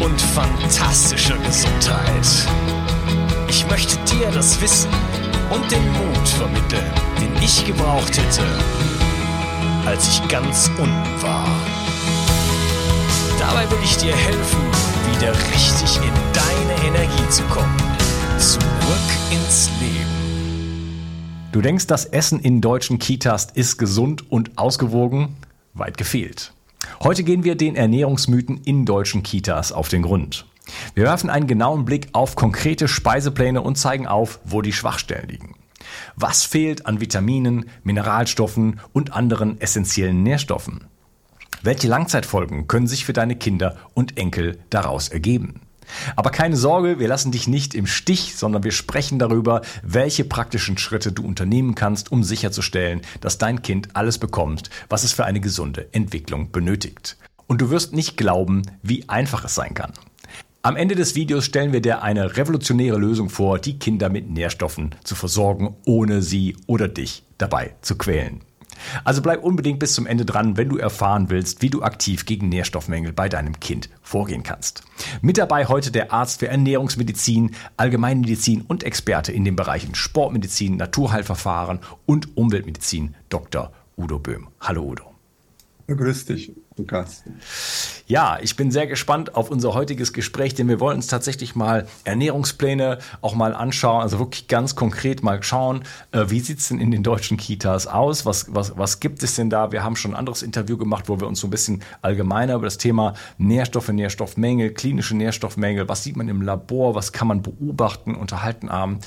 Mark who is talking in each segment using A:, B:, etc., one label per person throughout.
A: und fantastischer Gesundheit. Ich möchte dir das Wissen und den Mut vermitteln, den ich gebraucht hätte, als ich ganz unten war. Dabei will ich dir helfen, wieder richtig in deine Energie zu kommen. Zurück ins Leben.
B: Du denkst, das Essen in deutschen Kitas ist gesund und ausgewogen? Weit gefehlt. Heute gehen wir den Ernährungsmythen in deutschen Kitas auf den Grund. Wir werfen einen genauen Blick auf konkrete Speisepläne und zeigen auf, wo die Schwachstellen liegen. Was fehlt an Vitaminen, Mineralstoffen und anderen essentiellen Nährstoffen? Welche Langzeitfolgen können sich für deine Kinder und Enkel daraus ergeben? Aber keine Sorge, wir lassen dich nicht im Stich, sondern wir sprechen darüber, welche praktischen Schritte du unternehmen kannst, um sicherzustellen, dass dein Kind alles bekommt, was es für eine gesunde Entwicklung benötigt. Und du wirst nicht glauben, wie einfach es sein kann. Am Ende des Videos stellen wir dir eine revolutionäre Lösung vor, die Kinder mit Nährstoffen zu versorgen, ohne sie oder dich dabei zu quälen. Also bleib unbedingt bis zum Ende dran, wenn du erfahren willst, wie du aktiv gegen Nährstoffmängel bei deinem Kind vorgehen kannst. Mit dabei heute der Arzt für Ernährungsmedizin, Allgemeinmedizin und Experte in den Bereichen Sportmedizin, Naturheilverfahren und Umweltmedizin, Dr. Udo Böhm. Hallo Udo.
C: Grüß dich, Lukas.
B: Ja, ich bin sehr gespannt auf unser heutiges Gespräch, denn wir wollen uns tatsächlich mal Ernährungspläne auch mal anschauen, also wirklich ganz konkret mal schauen, äh, wie sieht's denn in den deutschen Kitas aus, was, was, was gibt es denn da? Wir haben schon ein anderes Interview gemacht, wo wir uns so ein bisschen allgemeiner über das Thema Nährstoffe, Nährstoffmängel, klinische Nährstoffmängel, was sieht man im Labor, was kann man beobachten, unterhalten haben.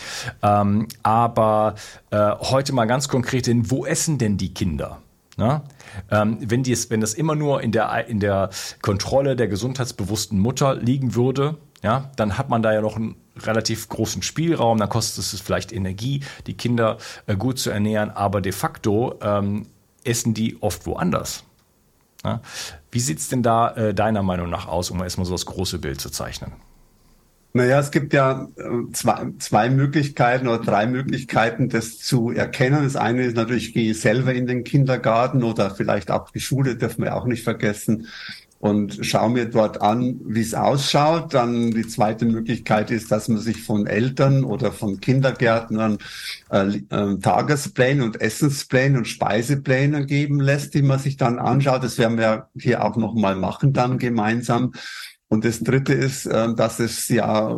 B: Ähm, aber äh, heute mal ganz konkret, denn wo essen denn die Kinder? Na? Ähm, wenn, dies, wenn das immer nur in der, in der Kontrolle der gesundheitsbewussten Mutter liegen würde, ja, dann hat man da ja noch einen relativ großen Spielraum, dann kostet es vielleicht Energie, die Kinder äh, gut zu ernähren, aber de facto ähm, essen die oft woanders. Ja? Wie sieht es denn da äh, deiner Meinung nach aus, um erstmal so das große Bild zu zeichnen?
C: Naja, es gibt ja äh, zwei, zwei Möglichkeiten oder drei Möglichkeiten, das zu erkennen. Das eine ist natürlich, ich gehe selber in den Kindergarten oder vielleicht auch die Schule, dürfen wir auch nicht vergessen, und schaue mir dort an, wie es ausschaut. Dann die zweite Möglichkeit ist, dass man sich von Eltern oder von Kindergärtnern äh, äh, Tagespläne und Essenspläne und Speisepläne geben lässt, die man sich dann anschaut. Das werden wir hier auch nochmal machen dann gemeinsam. Und das Dritte ist, äh, dass es ja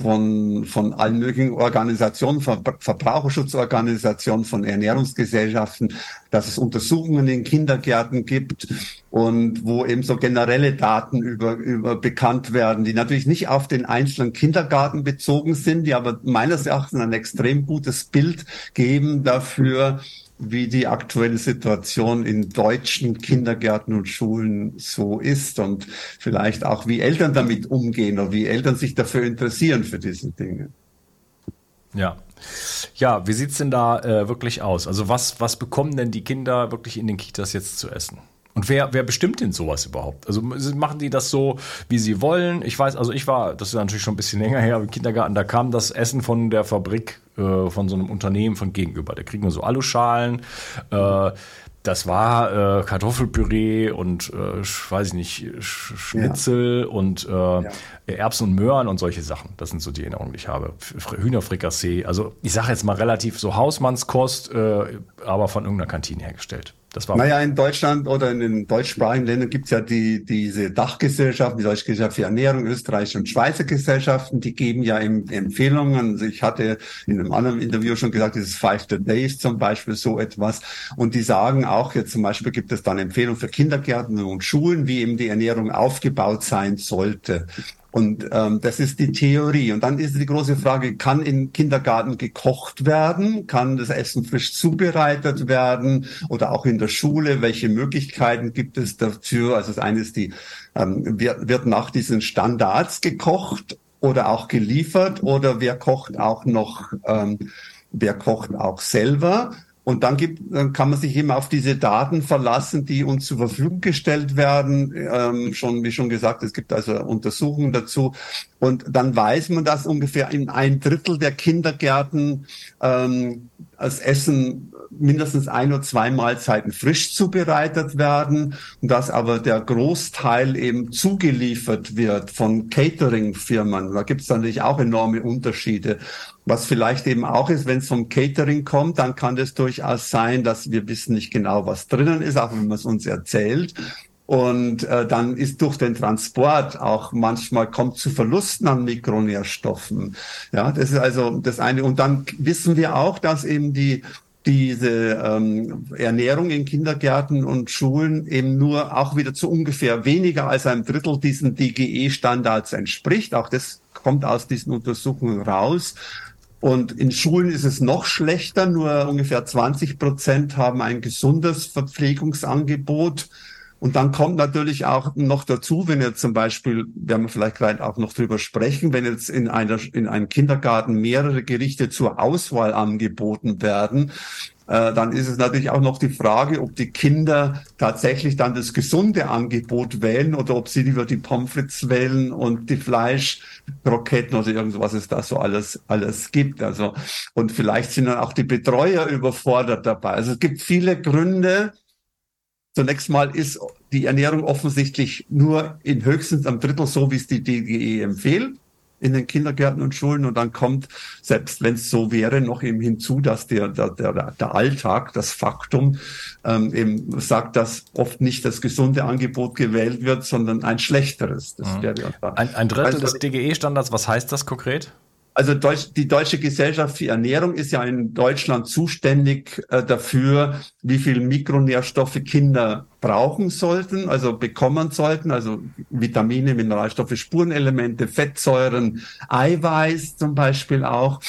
C: von, von allen möglichen Organisationen, von Verbraucherschutzorganisationen, von Ernährungsgesellschaften, dass es Untersuchungen in Kindergärten gibt und wo eben so generelle Daten über, über bekannt werden, die natürlich nicht auf den einzelnen Kindergarten bezogen sind, die aber meines Erachtens ein extrem gutes Bild geben dafür, wie die aktuelle Situation in deutschen Kindergärten und Schulen so ist und vielleicht auch, wie Eltern damit umgehen oder wie Eltern sich dafür interessieren für diese Dinge.
B: Ja. Ja, wie sieht's denn da äh, wirklich aus? Also was, was bekommen denn die Kinder wirklich in den Kitas jetzt zu essen? Und wer, wer bestimmt denn sowas überhaupt? Also machen die das so, wie sie wollen? Ich weiß, also ich war, das ist natürlich schon ein bisschen länger her, im Kindergarten, da kam das Essen von der Fabrik, äh, von so einem Unternehmen von gegenüber. Da kriegen wir so Aluschalen. Äh, das war äh, Kartoffelpüree und äh, weiß ich nicht, Schnitzel ja. und äh, ja. Erbsen und Möhren und solche Sachen. Das sind so die Erinnerungen, die ich habe. Hühnerfrikassee. Also ich sage jetzt mal relativ so Hausmannskost, äh, aber von irgendeiner Kantine hergestellt.
C: Das war naja, in Deutschland oder in den deutschsprachigen Ländern gibt's ja die, diese Dachgesellschaften, die Deutsche Gesellschaft für Ernährung, Österreich und Schweizer Gesellschaften, die geben ja Empfehlungen. Also ich hatte in einem anderen Interview schon gesagt, dieses Five the Days zum Beispiel, so etwas. Und die sagen auch, jetzt zum Beispiel gibt es dann Empfehlungen für Kindergärten und Schulen, wie eben die Ernährung aufgebaut sein sollte. Und ähm, das ist die Theorie. Und dann ist die große Frage, kann im Kindergarten gekocht werden? Kann das Essen frisch zubereitet werden? Oder auch in der Schule? Welche Möglichkeiten gibt es dafür? Also das eine ist die, ähm, wird, wird nach diesen Standards gekocht oder auch geliefert? Oder wer kocht auch noch, ähm, wer kocht auch selber? Und dann gibt, dann kann man sich eben auf diese Daten verlassen, die uns zur Verfügung gestellt werden. Ähm, schon, wie schon gesagt, es gibt also Untersuchungen dazu. Und dann weiß man, dass ungefähr in ein Drittel der Kindergärten ähm, das Essen mindestens ein oder zwei Mahlzeiten frisch zubereitet werden und dass aber der Großteil eben zugeliefert wird von Catering-Firmen. Da gibt es natürlich auch enorme Unterschiede. Was vielleicht eben auch ist, wenn es vom Catering kommt, dann kann es durchaus sein, dass wir wissen nicht genau, was drinnen ist, auch wenn man es uns erzählt. Und äh, dann ist durch den Transport auch manchmal kommt zu Verlusten an Mikronährstoffen. Ja, das ist also das eine. Und dann wissen wir auch, dass eben die diese ähm, Ernährung in Kindergärten und Schulen eben nur auch wieder zu ungefähr weniger als einem Drittel diesen DGE-Standards entspricht. Auch das kommt aus diesen Untersuchungen raus. Und in Schulen ist es noch schlechter. Nur ungefähr 20 Prozent haben ein gesundes Verpflegungsangebot. Und dann kommt natürlich auch noch dazu, wenn jetzt zum Beispiel, werden wir vielleicht gleich auch noch drüber sprechen, wenn jetzt in einer, in einem Kindergarten mehrere Gerichte zur Auswahl angeboten werden, äh, dann ist es natürlich auch noch die Frage, ob die Kinder tatsächlich dann das gesunde Angebot wählen oder ob sie lieber die Pommes frites wählen und die Fleischkroketten oder irgendwas es da so alles, alles gibt. Also, und vielleicht sind dann auch die Betreuer überfordert dabei. Also es gibt viele Gründe, Zunächst mal ist die Ernährung offensichtlich nur in höchstens am Drittel so, wie es die DGE empfiehlt in den Kindergärten und Schulen. Und dann kommt, selbst wenn es so wäre, noch eben hinzu, dass der, der, der, der Alltag, das Faktum ähm, eben sagt, dass oft nicht das gesunde Angebot gewählt wird, sondern ein schlechteres. Das
B: mhm. wäre ein, ein Drittel also, des DGE-Standards, was heißt das konkret?
C: Also Deutsch, die Deutsche Gesellschaft für Ernährung ist ja in Deutschland zuständig äh, dafür, wie viel Mikronährstoffe Kinder brauchen sollten, also bekommen sollten, also Vitamine, Mineralstoffe, Spurenelemente, Fettsäuren, Eiweiß zum Beispiel auch.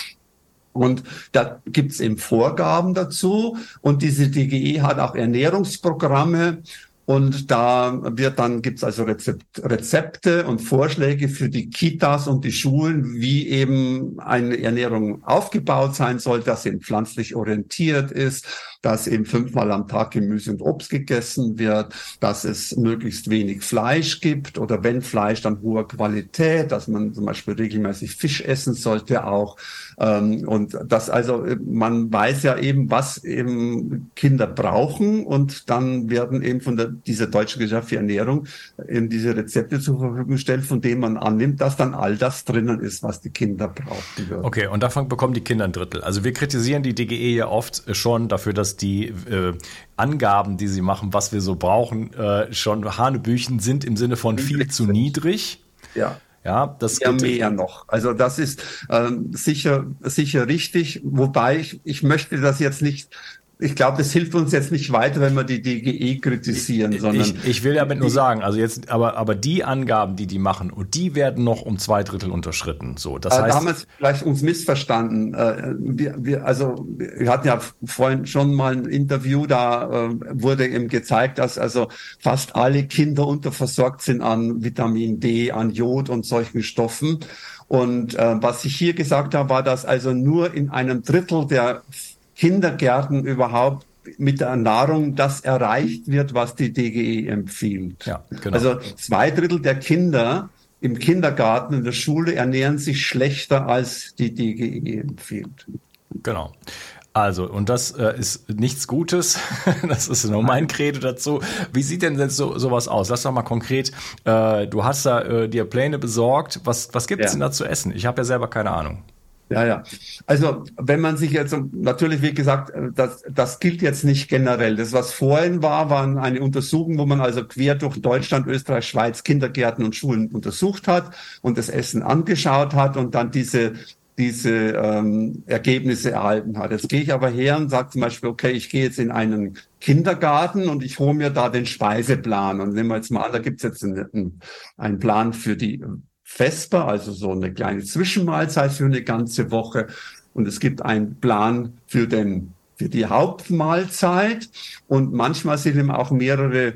C: Und da gibt's eben Vorgaben dazu. Und diese DGE hat auch Ernährungsprogramme und da wird dann, gibt's also Rezept, Rezepte und Vorschläge für die Kitas und die Schulen, wie eben eine Ernährung aufgebaut sein soll, dass sie pflanzlich orientiert ist, dass eben fünfmal am Tag Gemüse und Obst gegessen wird, dass es möglichst wenig Fleisch gibt oder wenn Fleisch, dann hoher Qualität, dass man zum Beispiel regelmäßig Fisch essen sollte auch. Ähm, und das also, man weiß ja eben, was eben Kinder brauchen und dann werden eben von der, dieser Deutschen Gesellschaft für Ernährung eben diese Rezepte zur Verfügung gestellt, von denen man annimmt, dass dann all das drinnen ist, was die Kinder brauchen.
B: Würden. Okay, und davon bekommen die Kinder ein Drittel. Also wir kritisieren die DGE ja oft schon dafür, dass die äh, Angaben, die sie machen, was wir so brauchen, äh, schon Hanebüchen sind im Sinne von viel zu niedrig.
C: Ja. Ja, das ja mehr noch. Also das ist ähm, sicher sicher richtig. Wobei ich ich möchte das jetzt nicht ich glaube, das hilft uns jetzt nicht weiter, wenn wir die DGE kritisieren,
B: ich,
C: sondern.
B: Ich, ich, will damit nur sagen, also jetzt, aber, aber die Angaben, die die machen, und die werden noch um zwei Drittel unterschritten. So, das
C: äh,
B: heißt.
C: Da haben wir vielleicht uns missverstanden. Äh, wir, wir, also, wir hatten ja vorhin schon mal ein Interview, da äh, wurde eben gezeigt, dass also fast alle Kinder unterversorgt sind an Vitamin D, an Jod und solchen Stoffen. Und äh, was ich hier gesagt habe, war, dass also nur in einem Drittel der Kindergärten überhaupt mit der Nahrung das erreicht wird, was die DGE empfiehlt.
B: Ja,
C: genau. Also zwei Drittel der Kinder im Kindergarten, in der Schule ernähren sich schlechter, als die DGE empfiehlt.
B: Genau. Also, und das äh, ist nichts Gutes. das ist nur mein Credo dazu. Wie sieht denn jetzt so, sowas aus? Lass doch mal konkret, äh, du hast da äh, dir Pläne besorgt. Was, was gibt es ja. denn da zu essen? Ich habe ja selber keine Ahnung.
C: Ja, ja. Also wenn man sich jetzt natürlich, wie gesagt, das, das gilt jetzt nicht generell. Das, was vorhin war, war eine Untersuchung, wo man also quer durch Deutschland, Österreich, Schweiz Kindergärten und Schulen untersucht hat und das Essen angeschaut hat und dann diese diese ähm, Ergebnisse erhalten hat. Jetzt gehe ich aber her und sage zum Beispiel, okay, ich gehe jetzt in einen Kindergarten und ich hole mir da den Speiseplan. Und nehmen wir jetzt mal an, da gibt es jetzt einen, einen Plan für die Vesper, also so eine kleine Zwischenmahlzeit für eine ganze Woche. Und es gibt einen Plan für den für die Hauptmahlzeit und manchmal sind eben auch mehrere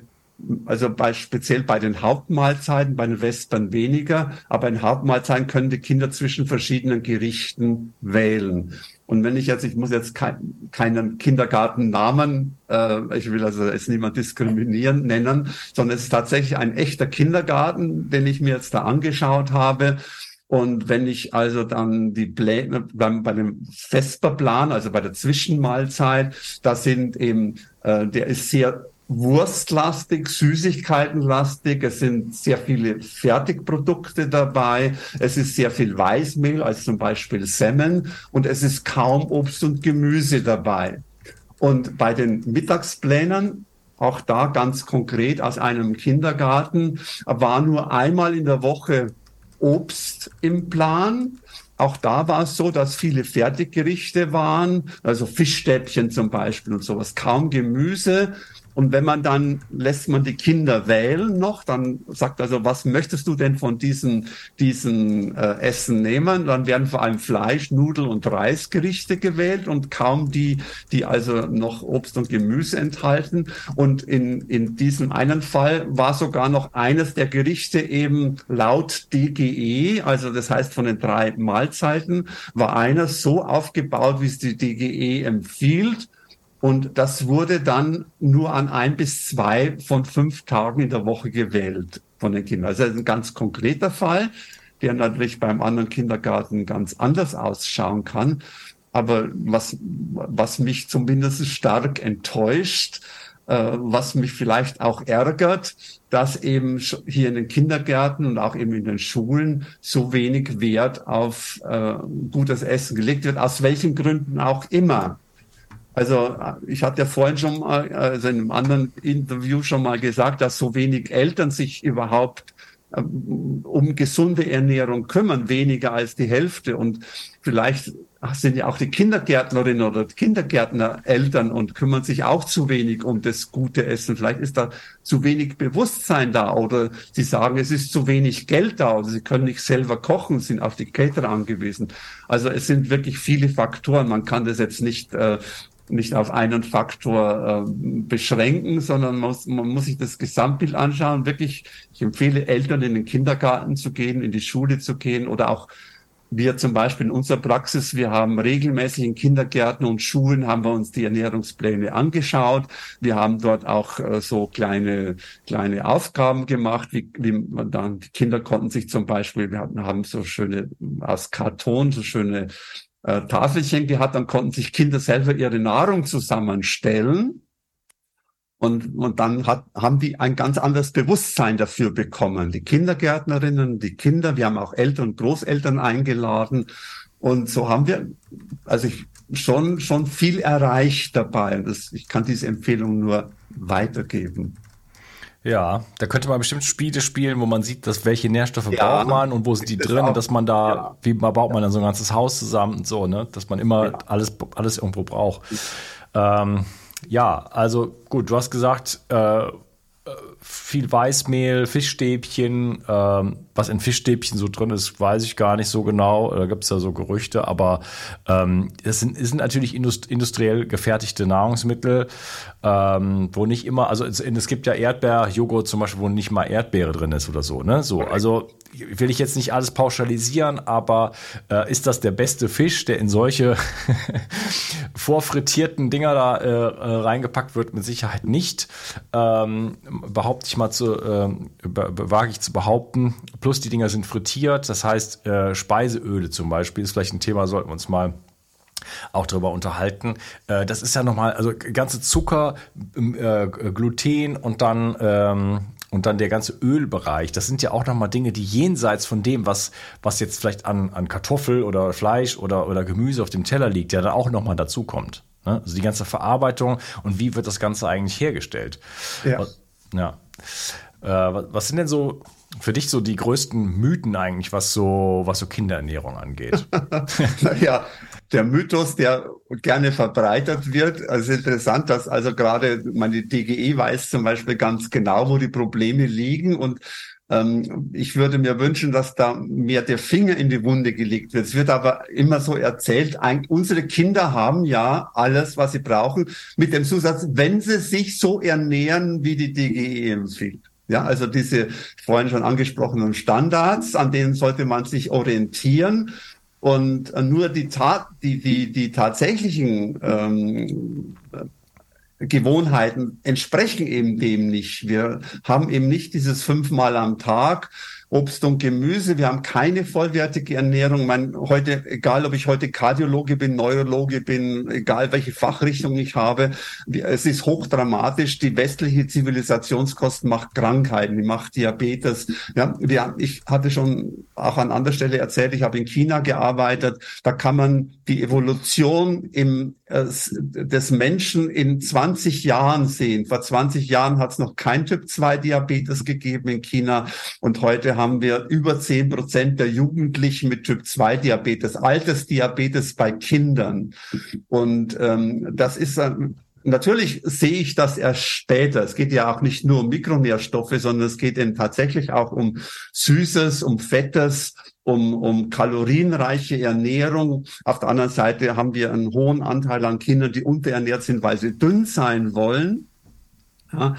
C: also bei, speziell bei den Hauptmahlzeiten, bei den Western weniger, aber in Hauptmahlzeiten können die Kinder zwischen verschiedenen Gerichten wählen. Und wenn ich jetzt, ich muss jetzt kein, keinen Kindergartennamen, äh, ich will also jetzt niemand diskriminieren, nennen, sondern es ist tatsächlich ein echter Kindergarten, den ich mir jetzt da angeschaut habe. Und wenn ich also dann die Pläne beim, bei dem Vesperplan, also bei der Zwischenmahlzeit, da sind eben, äh, der ist sehr wurstlastig, Süßigkeitenlastig. Es sind sehr viele Fertigprodukte dabei. Es ist sehr viel Weißmehl, als zum Beispiel Semmen. Und es ist kaum Obst und Gemüse dabei. Und bei den Mittagsplänen, auch da ganz konkret aus einem Kindergarten, war nur einmal in der Woche Obst im Plan. Auch da war es so, dass viele Fertiggerichte waren, also Fischstäbchen zum Beispiel und sowas, kaum Gemüse. Und wenn man dann, lässt man die Kinder wählen noch, dann sagt also, was möchtest du denn von diesen, diesen äh, Essen nehmen? Dann werden vor allem Fleisch, Nudel und Reisgerichte gewählt und kaum die, die also noch Obst und Gemüse enthalten. Und in, in diesem einen Fall war sogar noch eines der Gerichte eben laut DGE, also das heißt von den drei Mahlzeiten, war einer so aufgebaut, wie es die DGE empfiehlt und das wurde dann nur an ein bis zwei von fünf Tagen in der Woche gewählt von den Kindern. Also ein ganz konkreter Fall, der natürlich beim anderen Kindergarten ganz anders ausschauen kann. Aber was, was mich zumindest stark enttäuscht, äh, was mich vielleicht auch ärgert, dass eben hier in den Kindergärten und auch eben in den Schulen so wenig Wert auf äh, gutes Essen gelegt wird, aus welchen Gründen auch immer. Also ich hatte ja vorhin schon mal, also in einem anderen Interview schon mal gesagt, dass so wenig Eltern sich überhaupt ähm, um gesunde Ernährung kümmern, weniger als die Hälfte. Und vielleicht sind ja auch die Kindergärtnerinnen oder Kindergärtner Eltern und kümmern sich auch zu wenig um das gute Essen. Vielleicht ist da zu wenig Bewusstsein da oder sie sagen, es ist zu wenig Geld da oder sie können nicht selber kochen, sind auf die Caterer angewiesen. Also es sind wirklich viele Faktoren. Man kann das jetzt nicht äh, nicht auf einen Faktor äh, beschränken, sondern man muss, man muss sich das Gesamtbild anschauen. Wirklich, ich empfehle Eltern in den Kindergarten zu gehen, in die Schule zu gehen oder auch wir zum Beispiel in unserer Praxis, wir haben regelmäßig in Kindergärten und Schulen haben wir uns die Ernährungspläne angeschaut. Wir haben dort auch äh, so kleine, kleine Aufgaben gemacht, wie, wie man dann, die Kinder konnten sich zum Beispiel, wir hatten, haben so schöne, aus Karton, so schöne äh, Tafelchen gehabt, dann konnten sich Kinder selber ihre Nahrung zusammenstellen. Und, und dann hat, haben die ein ganz anderes Bewusstsein dafür bekommen. Die Kindergärtnerinnen, die Kinder, wir haben auch Eltern und Großeltern eingeladen. Und so haben wir, also ich, schon, schon viel erreicht dabei. Und das, ich kann diese Empfehlung nur weitergeben.
B: Ja, da könnte man bestimmt Spiele spielen, wo man sieht, dass welche Nährstoffe ja, braucht man und wo sind die drin und dass man da, ja. wie man baut man dann so ein ganzes Haus zusammen und so, ne? Dass man immer ja. alles, alles irgendwo braucht. Ähm, ja, also gut, du hast gesagt, äh, viel Weißmehl, Fischstäbchen. Ähm, was in Fischstäbchen so drin ist, weiß ich gar nicht so genau. Da gibt es ja so Gerüchte, aber ähm, es, sind, es sind natürlich industriell gefertigte Nahrungsmittel, ähm, wo nicht immer, also es, es gibt ja Erdbeerjoghurt zum Beispiel, wo nicht mal Erdbeere drin ist oder so. Ne? So, also will ich jetzt nicht alles pauschalisieren, aber äh, ist das der beste Fisch, der in solche vorfrittierten Dinger da äh, äh, reingepackt wird? Mit Sicherheit nicht. Ähm, behaupte ich mal zu, äh, wage ich zu behaupten. Plus die Dinger sind frittiert, das heißt äh, Speiseöle zum Beispiel ist vielleicht ein Thema, sollten wir uns mal auch darüber unterhalten. Äh, das ist ja nochmal, also ganze Zucker, äh, Gluten und dann ähm, und dann der ganze Ölbereich, das sind ja auch nochmal Dinge, die jenseits von dem, was, was jetzt vielleicht an, an Kartoffel oder Fleisch oder, oder Gemüse auf dem Teller liegt, ja dann auch nochmal dazukommt. Ne? Also die ganze Verarbeitung und wie wird das Ganze eigentlich hergestellt? Ja. ja. Äh, was sind denn so für dich so die größten Mythen eigentlich, was so, was so Kinderernährung angeht?
C: naja, der Mythos, der gerne verbreitert wird. Also interessant, dass also gerade meine DGE weiß zum Beispiel ganz genau, wo die Probleme liegen und ähm, ich würde mir wünschen, dass da mehr der Finger in die Wunde gelegt wird. Es wird aber immer so erzählt, ein, unsere Kinder haben ja alles, was sie brauchen, mit dem Zusatz, wenn sie sich so ernähren, wie die DGE empfiehlt. Ja, also diese vorhin schon angesprochenen Standards, an denen sollte man sich orientieren. Und nur die, Tat, die, die, die tatsächlichen ähm, Gewohnheiten entsprechen eben dem nicht. Wir haben eben nicht dieses fünfmal am Tag Obst und Gemüse. Wir haben keine vollwertige Ernährung. Man, heute, egal ob ich heute Kardiologe bin, Neurologe bin, egal welche Fachrichtung ich habe, es ist hochdramatisch. Die westliche Zivilisationskosten macht Krankheiten, die macht Diabetes. Ja, wir, ich hatte schon auch an anderer Stelle erzählt, ich habe in China gearbeitet. Da kann man die Evolution im des Menschen in 20 Jahren sehen. Vor 20 Jahren hat es noch kein Typ-2-Diabetes gegeben in China und heute haben wir über 10 Prozent der Jugendlichen mit Typ-2-Diabetes, Altersdiabetes bei Kindern. Und ähm, das ist ein Natürlich sehe ich das erst später. Es geht ja auch nicht nur um Mikronährstoffe, sondern es geht eben tatsächlich auch um Süßes, um Fettes, um, um kalorienreiche Ernährung. Auf der anderen Seite haben wir einen hohen Anteil an Kindern, die unterernährt sind, weil sie dünn sein wollen. Ja,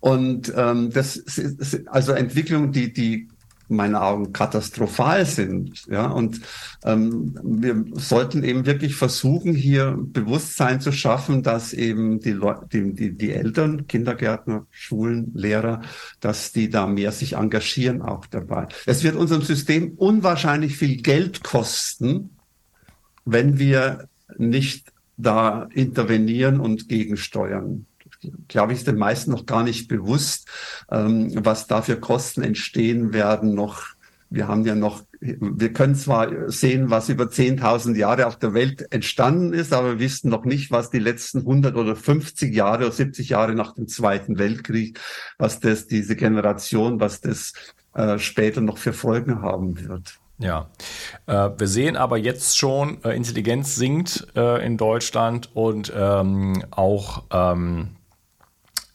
C: und ähm, das ist also Entwicklung, die die meinen Augen katastrophal sind. Ja, und ähm, wir sollten eben wirklich versuchen, hier Bewusstsein zu schaffen, dass eben die, Leute, die, die, die Eltern, Kindergärtner, Schulen, Lehrer, dass die da mehr sich engagieren auch dabei. Es wird unserem System unwahrscheinlich viel Geld kosten, wenn wir nicht da intervenieren und gegensteuern glaube ich, den meisten noch gar nicht bewusst, ähm, was da für Kosten entstehen werden noch. Wir haben ja noch, wir können zwar sehen, was über 10.000 Jahre auf der Welt entstanden ist, aber wir wissen noch nicht, was die letzten 100 oder 50 Jahre oder 70 Jahre nach dem Zweiten Weltkrieg, was das, diese Generation, was das äh, später noch für Folgen haben wird.
B: Ja, äh, wir sehen aber jetzt schon, äh, Intelligenz sinkt äh, in Deutschland und ähm, auch ähm,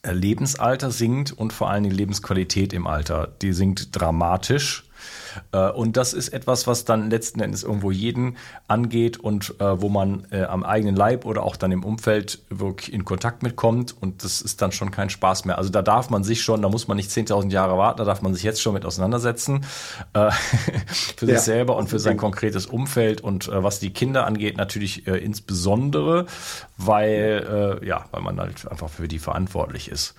B: Lebensalter sinkt und vor allen Dingen Lebensqualität im Alter. Die sinkt dramatisch. Äh, und das ist etwas, was dann letzten Endes irgendwo jeden angeht und äh, wo man äh, am eigenen Leib oder auch dann im Umfeld wirklich in Kontakt mitkommt. Und das ist dann schon kein Spaß mehr. Also da darf man sich schon, da muss man nicht 10.000 Jahre warten, da darf man sich jetzt schon mit auseinandersetzen. für ja. sich selber und für sein konkretes Umfeld und was die Kinder angeht, natürlich insbesondere, weil, ja, weil man halt einfach für die verantwortlich ist.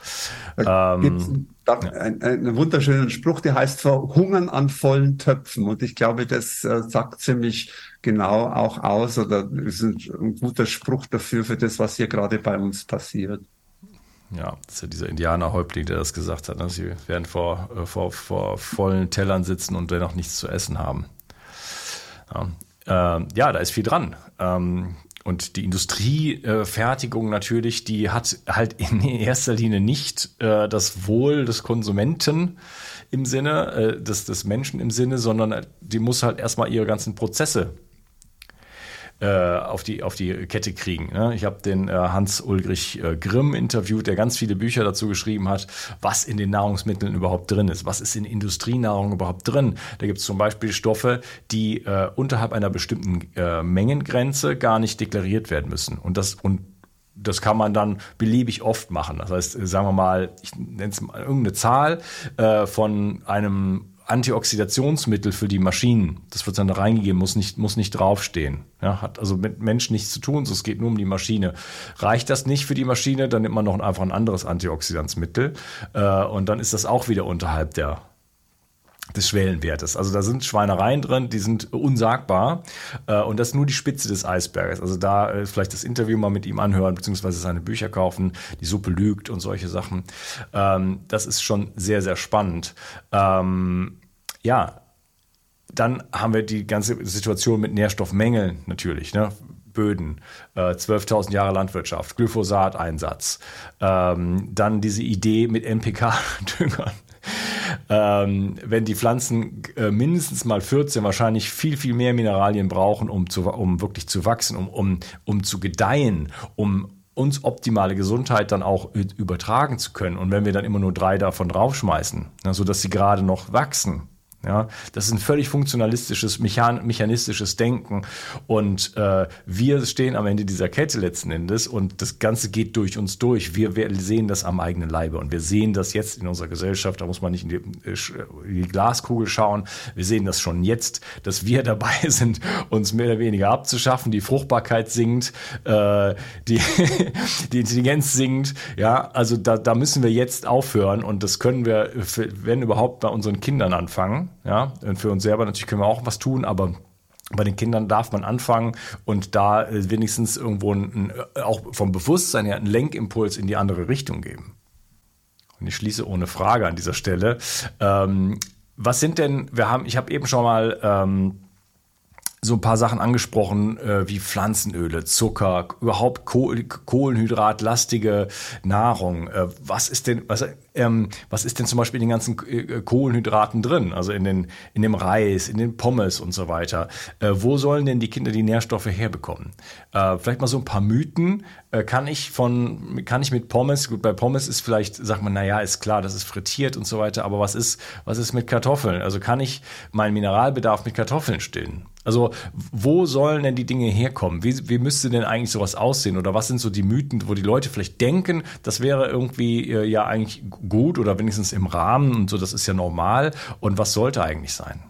C: Ähm, ja. ein, einen wunderschönen Spruch, der heißt Verhungern an vollen Töpfen. Und ich glaube, das äh, sagt ziemlich genau auch aus oder ist ein, ein guter Spruch dafür, für das, was hier gerade bei uns passiert.
B: Ja, das ist ja dieser Indianerhäuptling, der das gesagt hat. Ne? Sie werden vor, äh, vor, vor vollen Tellern sitzen und dennoch nichts zu essen haben. Ja, äh, ja da ist viel dran. Ähm, und die Industriefertigung natürlich, die hat halt in erster Linie nicht äh, das Wohl des Konsumenten im Sinne, äh, des, des Menschen im Sinne, sondern die muss halt erstmal ihre ganzen Prozesse auf, die, auf die Kette kriegen. Ne? Ich habe den äh, Hans-Ulrich äh, Grimm interviewt, der ganz viele Bücher dazu geschrieben hat, was in den Nahrungsmitteln überhaupt drin ist, was ist in Industrienahrung überhaupt drin. Da gibt es zum Beispiel Stoffe, die äh, unterhalb einer bestimmten äh, Mengengrenze gar nicht deklariert werden müssen. Und das und das kann man dann beliebig oft machen. Das heißt, sagen wir mal, ich nenne es mal irgendeine Zahl äh, von einem Antioxidationsmittel für die Maschinen. Das wird dann da reingegeben, muss nicht, muss nicht draufstehen. Ja, hat also mit Menschen nichts zu tun, so es geht nur um die Maschine. Reicht das nicht für die Maschine, dann nimmt man noch einfach ein anderes Antioxidanzmittel äh, und dann ist das auch wieder unterhalb der des Schwellenwertes. Also da sind Schweinereien drin, die sind unsagbar. Äh, und das ist nur die Spitze des Eisberges. Also da äh, vielleicht das Interview mal mit ihm anhören, beziehungsweise seine Bücher kaufen, die Suppe lügt und solche Sachen. Ähm, das ist schon sehr, sehr spannend. Ähm, ja, dann haben wir die ganze Situation mit Nährstoffmängeln natürlich. Ne? Böden, äh, 12.000 Jahre Landwirtschaft, Glyphosat-Einsatz, ähm, dann diese Idee mit NPK-Düngern ähm, wenn die Pflanzen äh, mindestens mal 14 wahrscheinlich viel, viel mehr Mineralien brauchen, um, zu, um wirklich zu wachsen, um, um, um zu gedeihen, um uns optimale Gesundheit dann auch übertragen zu können. Und wenn wir dann immer nur drei davon draufschmeißen, ja, sodass sie gerade noch wachsen, ja, das ist ein völlig funktionalistisches, mechan mechanistisches Denken. Und äh, wir stehen am Ende dieser Kette letzten Endes und das Ganze geht durch uns durch. Wir, wir sehen das am eigenen Leibe und wir sehen das jetzt in unserer Gesellschaft. Da muss man nicht in die, in die Glaskugel schauen. Wir sehen das schon jetzt, dass wir dabei sind, uns mehr oder weniger abzuschaffen. Die Fruchtbarkeit sinkt, äh, die, die Intelligenz sinkt. Ja, also da, da müssen wir jetzt aufhören und das können wir, wenn überhaupt, bei unseren Kindern anfangen. Ja, und für uns selber natürlich können wir auch was tun, aber bei den Kindern darf man anfangen und da äh, wenigstens irgendwo ein, äh, auch vom Bewusstsein her einen Lenkimpuls in die andere Richtung geben. Und ich schließe ohne Frage an dieser Stelle. Ähm, was sind denn, wir haben, ich habe eben schon mal ähm, so ein paar Sachen angesprochen, äh, wie Pflanzenöle, Zucker, überhaupt Kohl Kohlenhydratlastige Nahrung. Äh, was ist denn, was, ähm, was ist denn zum Beispiel in den ganzen äh, Kohlenhydraten drin? Also in den, in dem Reis, in den Pommes und so weiter. Äh, wo sollen denn die Kinder die Nährstoffe herbekommen? Äh, vielleicht mal so ein paar Mythen. Äh, kann ich von, kann ich mit Pommes, gut, bei Pommes ist vielleicht, sagt man, na ja, ist klar, das ist frittiert und so weiter, aber was ist, was ist mit Kartoffeln? Also kann ich meinen Mineralbedarf mit Kartoffeln stillen? Also wo sollen denn die Dinge herkommen? Wie, wie müsste denn eigentlich sowas aussehen? Oder was sind so die Mythen, wo die Leute vielleicht denken, das wäre irgendwie äh, ja eigentlich gut oder wenigstens im Rahmen und so, das ist ja normal. Und was sollte eigentlich sein?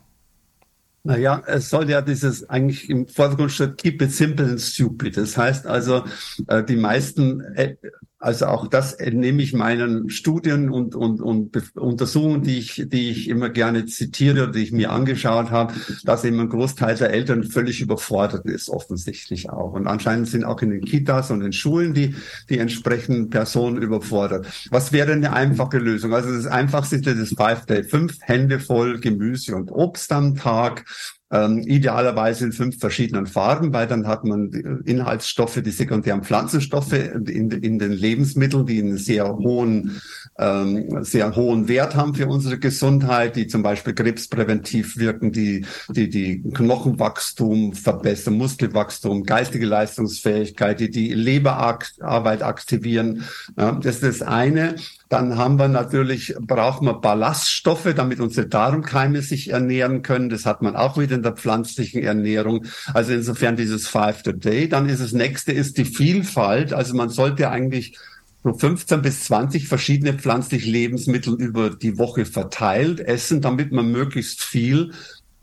C: Naja, es soll ja dieses eigentlich im Vordergrund steht, keep it simple and stupid. Das heißt also, äh, die meisten äh, also auch das entnehme ich meinen Studien und, und, und Untersuchungen, die ich, die ich immer gerne zitiere, die ich mir angeschaut habe, dass eben ein Großteil der Eltern völlig überfordert ist, offensichtlich auch. Und anscheinend sind auch in den Kitas und in Schulen die, die entsprechenden Personen überfordert. Was wäre eine einfache Lösung? Also das Einfachste ist das Five Day. Fünf Hände voll Gemüse und Obst am Tag ähm, idealerweise in fünf verschiedenen Farben, weil dann hat man Inhaltsstoffe, die sekundären Pflanzenstoffe in, in den Lebensmitteln, die einen sehr hohen, ähm, sehr hohen Wert haben für unsere Gesundheit, die zum Beispiel krebspräventiv wirken, die, die, die Knochenwachstum verbessern, Muskelwachstum, geistige Leistungsfähigkeit, die die Leberarbeit aktivieren. Ja, das ist das eine. Dann haben wir natürlich, brauchen wir Ballaststoffe, damit unsere Darmkeime sich ernähren können. Das hat man auch wieder in der pflanzlichen Ernährung. Also insofern dieses Five to Day. Dann ist das nächste ist die Vielfalt. Also man sollte eigentlich so 15 bis 20 verschiedene pflanzliche Lebensmittel über die Woche verteilt essen, damit man möglichst viel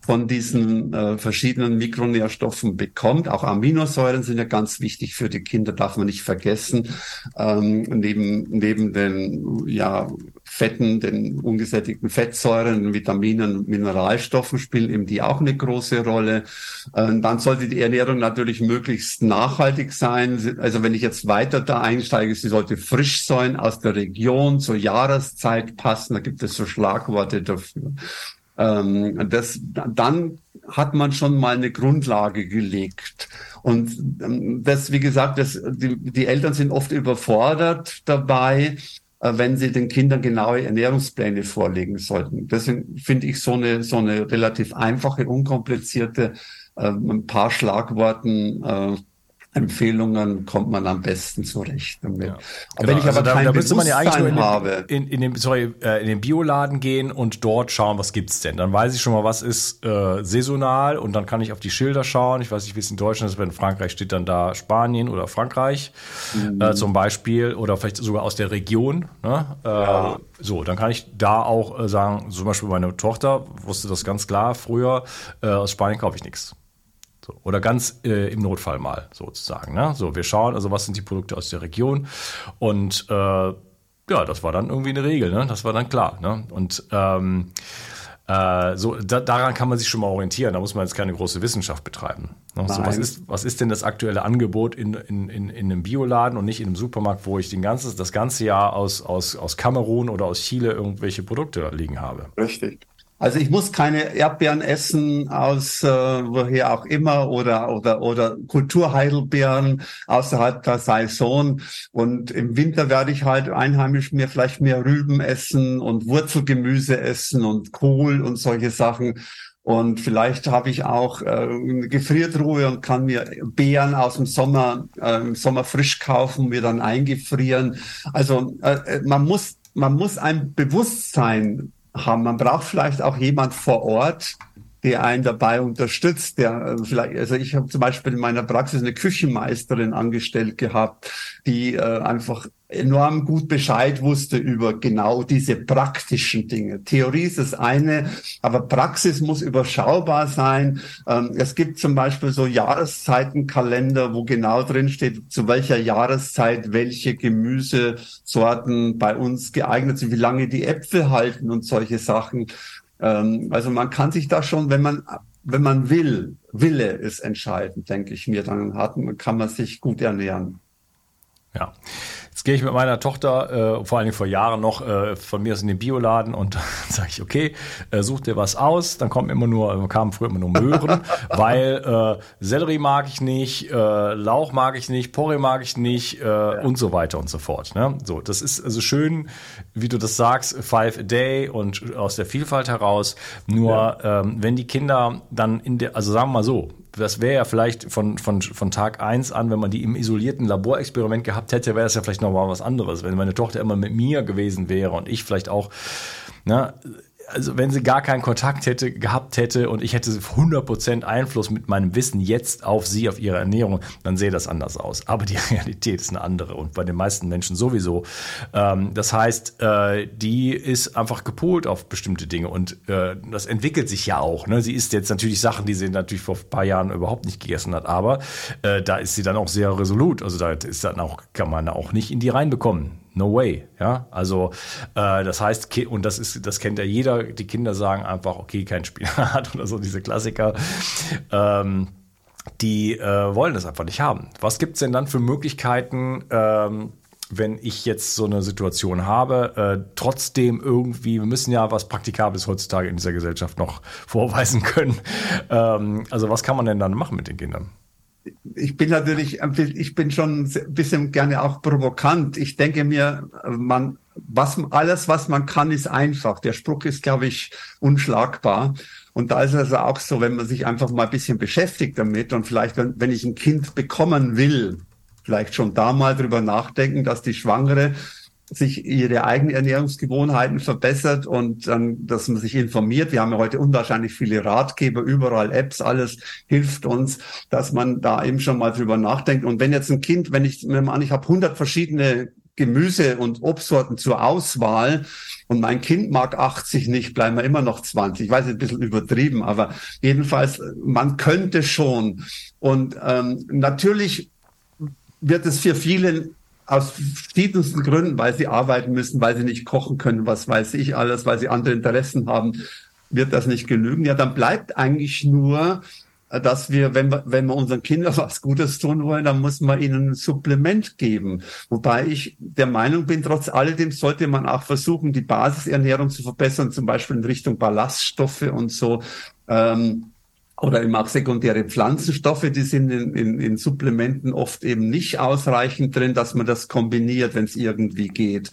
C: von diesen äh, verschiedenen Mikronährstoffen bekommt. Auch Aminosäuren sind ja ganz wichtig für die Kinder, darf man nicht vergessen. Ähm, neben, neben den ja, Fetten, den ungesättigten Fettsäuren, Vitaminen, Mineralstoffen spielen eben die auch eine große Rolle. Ähm, dann sollte die Ernährung natürlich möglichst nachhaltig sein. Also wenn ich jetzt weiter da einsteige, sie sollte frisch sein, aus der Region, zur Jahreszeit passen. Da gibt es so Schlagworte dafür. Ähm, das, dann hat man schon mal eine Grundlage gelegt. Und ähm, das, wie gesagt, das, die, die Eltern sind oft überfordert dabei, äh, wenn sie den Kindern genaue Ernährungspläne vorlegen sollten. Deswegen finde ich so eine, so eine relativ einfache, unkomplizierte äh, ein paar Schlagworten äh, Empfehlungen kommt man am besten zurecht damit. Ja.
B: Genau. Wenn ich aber also kein da, da müsste man ja eigentlich nur in den, habe, in, in, den, sorry, äh, in den Bioladen gehen und dort schauen, was gibt's denn. Dann weiß ich schon mal, was ist äh, saisonal und dann kann ich auf die Schilder schauen. Ich weiß nicht, wie es in Deutschland ist, wenn in Frankreich steht dann da Spanien oder Frankreich mhm. äh, zum Beispiel oder vielleicht sogar aus der Region. Ne? Äh, ja. So, dann kann ich da auch äh, sagen, zum Beispiel meine Tochter wusste das ganz klar früher, äh, aus Spanien kaufe ich nichts. So, oder ganz äh, im Notfall mal sozusagen. Ne? So, wir schauen, also was sind die Produkte aus der Region und äh, ja, das war dann irgendwie eine Regel, ne? Das war dann klar. Ne? Und ähm, äh, so, da, daran kann man sich schon mal orientieren. Da muss man jetzt keine große Wissenschaft betreiben. Ne? So, was, ist, was ist denn das aktuelle Angebot in, in, in, in einem Bioladen und nicht in einem Supermarkt, wo ich den ganzes, das ganze Jahr aus, aus, aus Kamerun oder aus Chile irgendwelche Produkte liegen habe?
C: Richtig. Also ich muss keine Erdbeeren essen aus äh, woher auch immer oder oder oder Kulturheidelbeeren außerhalb der Saison und im Winter werde ich halt einheimisch mir vielleicht mehr Rüben essen und Wurzelgemüse essen und Kohl und solche Sachen und vielleicht habe ich auch äh, eine Gefriertruhe und kann mir Beeren aus dem Sommer äh, im Sommer frisch kaufen, mir dann eingefrieren. Also äh, man muss man muss ein Bewusstsein haben. Man braucht vielleicht auch jemand vor Ort, der einen dabei unterstützt, der äh, vielleicht, also ich habe zum Beispiel in meiner Praxis eine Küchenmeisterin angestellt gehabt, die äh, einfach enorm gut Bescheid wusste über genau diese praktischen Dinge. Theorie ist das eine, aber Praxis muss überschaubar sein. Ähm, es gibt zum Beispiel so Jahreszeitenkalender, wo genau drin steht, zu welcher Jahreszeit welche Gemüsesorten bei uns geeignet sind, wie lange die Äpfel halten und solche Sachen. Ähm, also man kann sich da schon, wenn man, wenn man will, Wille ist entscheidend, denke ich mir, dann hat, kann man sich gut ernähren.
B: Ja. Jetzt gehe ich mit meiner Tochter, äh, vor allen Dingen vor Jahren noch, äh, von mir aus in den Bioladen und dann sage ich, okay, äh, such dir was aus. Dann kommen immer nur, äh, kamen früher immer nur Möhren, weil äh, Sellerie mag ich nicht, äh, Lauch mag ich nicht, Porree mag ich nicht äh, ja. und so weiter und so fort. Ne? So, das ist also schön, wie du das sagst, five a day und aus der Vielfalt heraus. Nur ja. ähm, wenn die Kinder dann in der, also sagen wir mal so, das wäre ja vielleicht von, von, von Tag eins an, wenn man die im isolierten Laborexperiment gehabt hätte, wäre das ja vielleicht nochmal was anderes. Wenn meine Tochter immer mit mir gewesen wäre und ich vielleicht auch, ne, also wenn sie gar keinen Kontakt hätte, gehabt hätte und ich hätte 100% Einfluss mit meinem Wissen jetzt auf sie, auf ihre Ernährung, dann sähe das anders aus. Aber die Realität ist eine andere und bei den meisten Menschen sowieso. Ähm, das heißt, äh, die ist einfach gepolt auf bestimmte Dinge und äh, das entwickelt sich ja auch. Ne? Sie isst jetzt natürlich Sachen, die sie natürlich vor ein paar Jahren überhaupt nicht gegessen hat, aber äh, da ist sie dann auch sehr resolut. Also da ist dann auch, kann man auch nicht in die reinbekommen. No way, ja. Also äh, das heißt, und das ist, das kennt ja jeder, die Kinder sagen einfach, okay, kein Spinat oder so, diese Klassiker. Ähm, die äh, wollen das einfach nicht haben. Was gibt's denn dann für Möglichkeiten, ähm, wenn ich jetzt so eine Situation habe, äh, trotzdem irgendwie, wir müssen ja was Praktikables heutzutage in dieser Gesellschaft noch vorweisen können. Ähm, also was kann man denn dann machen mit den Kindern?
C: Ich bin natürlich, ich bin schon ein bisschen gerne auch provokant. Ich denke mir, man, was, alles, was man kann, ist einfach. Der Spruch ist, glaube ich, unschlagbar. Und da ist es also auch so, wenn man sich einfach mal ein bisschen beschäftigt damit und vielleicht, wenn, wenn ich ein Kind bekommen will, vielleicht schon da mal drüber nachdenken, dass die Schwangere sich ihre eigenen Ernährungsgewohnheiten verbessert und dann, dass man sich informiert. Wir haben ja heute unwahrscheinlich viele Ratgeber, überall Apps, alles hilft uns, dass man da eben schon mal drüber nachdenkt. Und wenn jetzt ein Kind, wenn ich mir an, ich habe 100 verschiedene Gemüse und Obstsorten zur Auswahl und mein Kind mag 80 nicht, bleiben wir immer noch 20. Ich weiß, ein bisschen übertrieben, aber jedenfalls, man könnte schon. Und ähm, natürlich wird es für viele aus verschiedensten Gründen, weil sie arbeiten müssen, weil sie nicht kochen können, was weiß ich alles, weil sie andere Interessen haben, wird das nicht genügen. Ja, dann bleibt eigentlich nur, dass wir, wenn wir, wenn wir unseren Kindern was Gutes tun wollen, dann muss man ihnen ein Supplement geben. Wobei ich der Meinung bin, trotz alledem sollte man auch versuchen, die Basisernährung zu verbessern, zum Beispiel in Richtung Ballaststoffe und so. Ähm, oder eben auch sekundäre Pflanzenstoffe, die sind in, in, in Supplementen oft eben nicht ausreichend drin, dass man das kombiniert, wenn es irgendwie geht.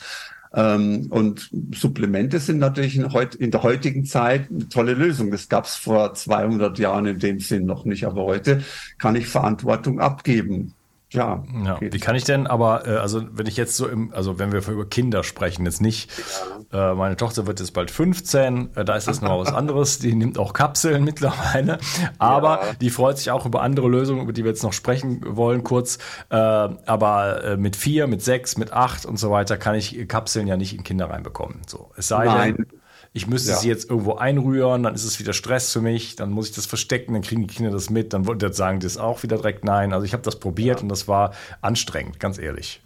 C: Ähm, und Supplemente sind natürlich in, in, der heutigen Zeit eine tolle Lösung. Das gab es vor 200 Jahren in dem Sinn noch nicht, aber heute kann ich Verantwortung abgeben.
B: Ja, ja. Wie kann ich denn aber, äh, also wenn ich jetzt so im, also wenn wir über Kinder sprechen, jetzt nicht, äh, meine Tochter wird jetzt bald 15, äh, da ist das noch was anderes, die nimmt auch Kapseln mittlerweile, aber ja. die freut sich auch über andere Lösungen, über die wir jetzt noch sprechen wollen, kurz. Äh, aber äh, mit vier, mit sechs, mit acht und so weiter kann ich Kapseln ja nicht in Kinder reinbekommen. So, es sei Nein. denn, ich müsste ja. sie jetzt irgendwo einrühren, dann ist es wieder Stress für mich, dann muss ich das verstecken, dann kriegen die Kinder das mit, dann sagen die das auch wieder direkt nein. Also ich habe das probiert ja. und das war anstrengend, ganz ehrlich.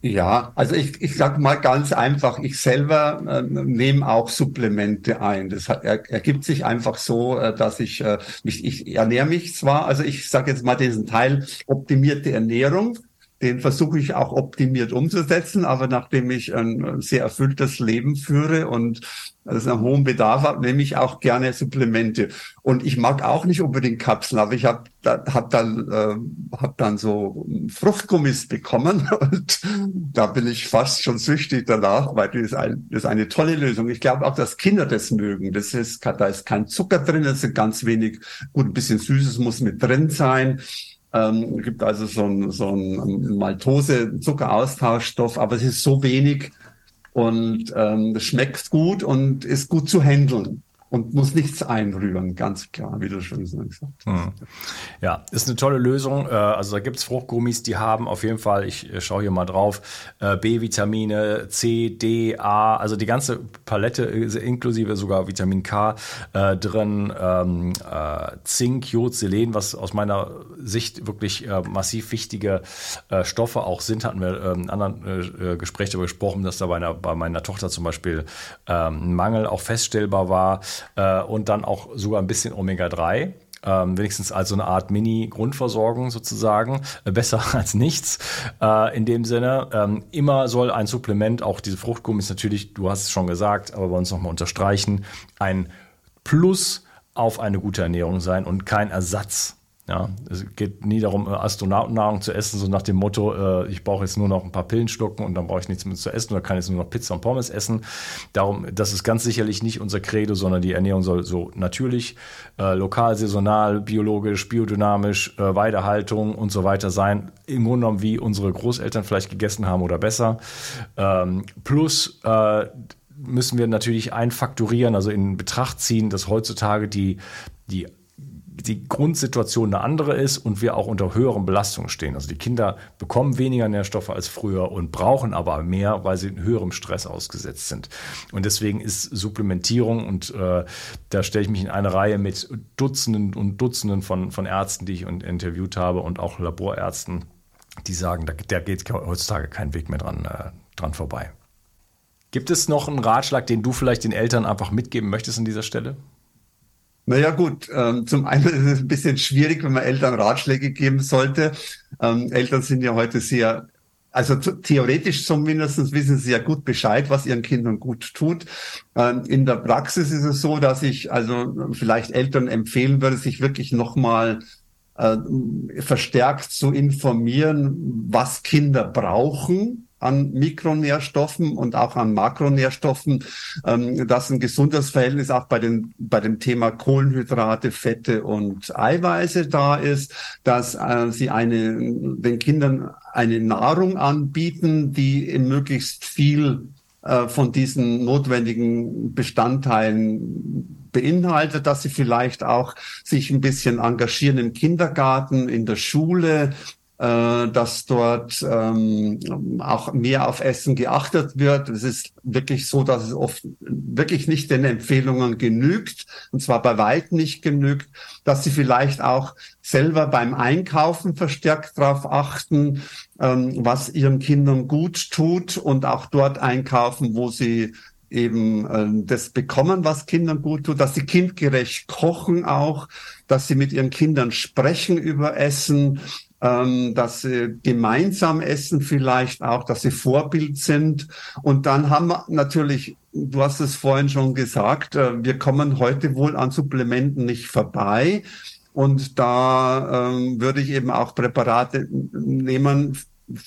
C: Ja, also ich, ich sage mal ganz einfach, ich selber äh, nehme auch Supplemente ein. Das hat, er, ergibt sich einfach so, äh, dass ich äh, mich, ich ernähre mich zwar, also ich sage jetzt mal diesen Teil optimierte Ernährung, den versuche ich auch optimiert umzusetzen, aber nachdem ich ein sehr erfülltes Leben führe und also einen hohen Bedarf habe, nehme ich auch gerne Supplemente. Und ich mag auch nicht unbedingt Kapseln, aber ich habe hab dann, äh, hab dann so Fruchtgummis bekommen und da bin ich fast schon süchtig danach, weil das ist, ein, das ist eine tolle Lösung. Ich glaube auch, dass Kinder das mögen. Das ist, da ist kein Zucker drin, es ist ganz wenig, gut, ein bisschen Süßes muss mit drin sein. Ähm, gibt also so ein, so ein Maltose-Zuckeraustauschstoff, aber es ist so wenig und ähm, schmeckt gut und ist gut zu handeln und muss nichts einrühren, ganz klar, wie du schon gesagt hast. Hm.
B: Ja, ist eine tolle Lösung. Äh, also da gibt's Fruchtgummis, die haben auf jeden Fall, ich äh, schaue hier mal drauf, äh, B-Vitamine, C, D, A, also die ganze Palette, inklusive sogar Vitamin K drin, ähm, Zink, Jod, Selen, was aus meiner Sicht wirklich massiv wichtige Stoffe auch sind, hatten wir ähm, in anderen Gesprächen darüber gesprochen, dass da bei, einer, bei meiner Tochter zum Beispiel ähm, ein Mangel auch feststellbar war äh, und dann auch sogar ein bisschen Omega-3. Ähm, wenigstens als so eine Art Mini-Grundversorgung sozusagen, äh, besser als nichts äh, in dem Sinne. Ähm, immer soll ein Supplement, auch diese Fruchtgummis natürlich, du hast es schon gesagt, aber bei uns nochmal unterstreichen, ein Plus auf eine gute Ernährung sein und kein Ersatz ja, es geht nie darum, äh, Astronautennahrung zu essen, so nach dem Motto, äh, ich brauche jetzt nur noch ein paar Pillen schlucken und dann brauche ich nichts mehr zu essen oder kann jetzt nur noch Pizza und Pommes essen. Darum, das ist ganz sicherlich nicht unser Credo, sondern die Ernährung soll so natürlich, äh, lokal, saisonal, biologisch, biodynamisch, äh, Weidehaltung und so weiter sein. Im Grunde genommen, wie unsere Großeltern vielleicht gegessen haben oder besser. Ähm, plus äh, müssen wir natürlich einfakturieren, also in Betracht ziehen, dass heutzutage die, die die Grundsituation eine andere ist und wir auch unter höheren Belastungen stehen. Also die Kinder bekommen weniger Nährstoffe als früher und brauchen aber mehr, weil sie in höherem Stress ausgesetzt sind. Und deswegen ist Supplementierung und äh, da stelle ich mich in eine Reihe mit Dutzenden und Dutzenden von, von Ärzten, die ich interviewt habe und auch Laborärzten, die sagen, da, da geht heutzutage kein Weg mehr dran, äh, dran vorbei. Gibt es noch einen Ratschlag, den du vielleicht den Eltern einfach mitgeben möchtest an dieser Stelle?
C: Naja gut, ähm, zum einen ist es ein bisschen schwierig, wenn man Eltern Ratschläge geben sollte. Ähm, Eltern sind ja heute sehr, also theoretisch zumindest wissen sie ja gut Bescheid, was ihren Kindern gut tut. Ähm, in der Praxis ist es so, dass ich also vielleicht Eltern empfehlen würde, sich wirklich nochmal äh, verstärkt zu informieren, was Kinder brauchen an Mikronährstoffen und auch an Makronährstoffen, ähm, dass ein gesundes Verhältnis auch bei, den, bei dem Thema Kohlenhydrate, Fette und Eiweiße da ist, dass äh, sie eine, den Kindern eine Nahrung anbieten, die möglichst viel äh, von diesen notwendigen Bestandteilen beinhaltet, dass sie vielleicht auch sich ein bisschen engagieren im Kindergarten, in der Schule, äh, dass dort ähm, auch mehr auf Essen geachtet wird. Es ist wirklich so, dass es oft wirklich nicht den Empfehlungen genügt, und zwar bei weitem nicht genügt, dass sie vielleicht auch selber beim Einkaufen verstärkt darauf achten, ähm, was ihren Kindern gut tut und auch dort einkaufen, wo sie eben äh, das bekommen, was Kindern gut tut, dass sie kindgerecht kochen auch, dass sie mit ihren Kindern sprechen über Essen, ähm, dass sie gemeinsam essen vielleicht auch, dass sie Vorbild sind. Und dann haben wir natürlich, du hast es vorhin schon gesagt, äh, wir kommen heute wohl an Supplementen nicht vorbei. Und da ähm, würde ich eben auch Präparate nehmen,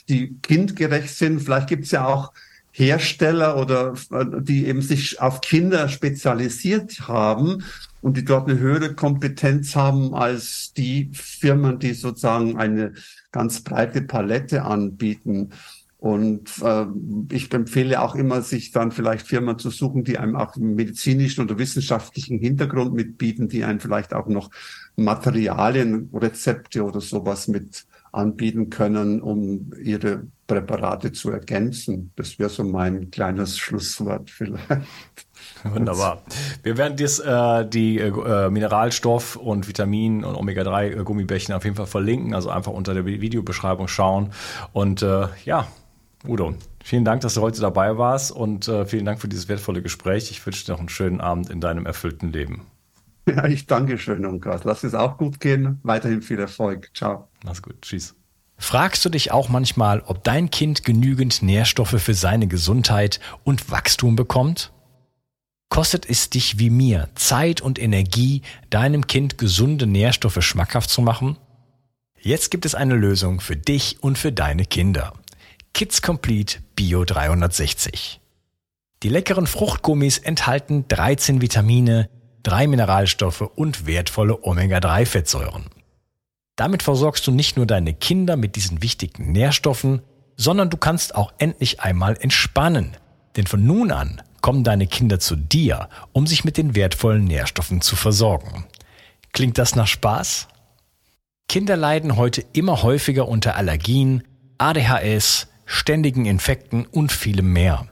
C: die kindgerecht sind. Vielleicht gibt es ja auch Hersteller oder äh, die eben sich auf Kinder spezialisiert haben und die dort eine höhere Kompetenz haben als die Firmen, die sozusagen eine ganz breite Palette anbieten. Und äh, ich empfehle auch immer, sich dann vielleicht Firmen zu suchen, die einem auch medizinischen oder wissenschaftlichen Hintergrund mitbieten, die einem vielleicht auch noch Materialien, Rezepte oder sowas mit anbieten können, um ihre Präparate zu ergänzen. Das wäre so mein kleines Schlusswort vielleicht.
B: Wunderbar. Wir werden dies, äh, die äh, Mineralstoff- und Vitamin- und Omega-3-Gummibärchen auf jeden Fall verlinken. Also einfach unter der Videobeschreibung schauen. Und äh, ja, Udo, vielen Dank, dass du heute dabei warst und äh, vielen Dank für dieses wertvolle Gespräch. Ich wünsche dir noch einen schönen Abend in deinem erfüllten Leben.
C: Ja, ich danke schön, Unkas. Lass es auch gut gehen. Weiterhin viel Erfolg. Ciao.
B: Mach's gut. Tschüss. Fragst du dich auch manchmal, ob dein Kind genügend Nährstoffe für seine Gesundheit und Wachstum bekommt? Kostet es dich wie mir Zeit und Energie, deinem Kind gesunde Nährstoffe schmackhaft zu machen? Jetzt gibt es eine Lösung für dich und für deine Kinder. Kids Complete Bio 360. Die leckeren Fruchtgummis enthalten 13 Vitamine, 3 Mineralstoffe und wertvolle Omega-3-Fettsäuren. Damit versorgst du nicht nur deine Kinder mit diesen wichtigen Nährstoffen, sondern du kannst auch endlich einmal entspannen. Denn von nun an kommen deine Kinder zu dir, um sich mit den wertvollen Nährstoffen zu versorgen. Klingt das nach Spaß? Kinder leiden heute immer häufiger unter Allergien, ADHS, ständigen Infekten und vielem mehr.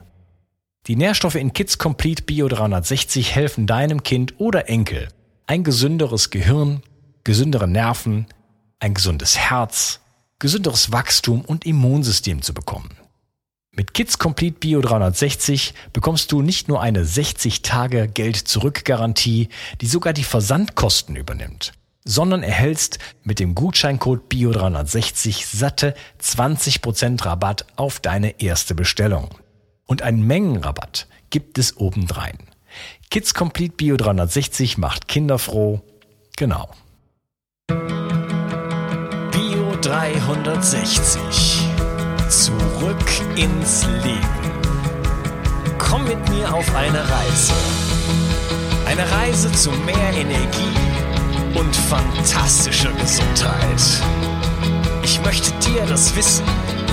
B: Die Nährstoffe in Kids Complete Bio 360 helfen deinem Kind oder Enkel, ein gesünderes Gehirn, gesündere Nerven, ein gesundes Herz, gesünderes Wachstum und Immunsystem zu bekommen. Mit Kids Complete Bio 360 bekommst du nicht nur eine 60 Tage Geld zurück Garantie, die sogar die Versandkosten übernimmt sondern erhältst mit dem Gutscheincode BIO360 satte 20% Rabatt auf deine erste Bestellung. Und einen Mengenrabatt gibt es obendrein. Kids Complete Bio 360 macht Kinder froh. Genau.
A: Bio 360. Zurück ins Leben. Komm mit mir auf eine Reise. Eine Reise zu mehr Energie und fantastischer Gesundheit. Ich möchte dir das Wissen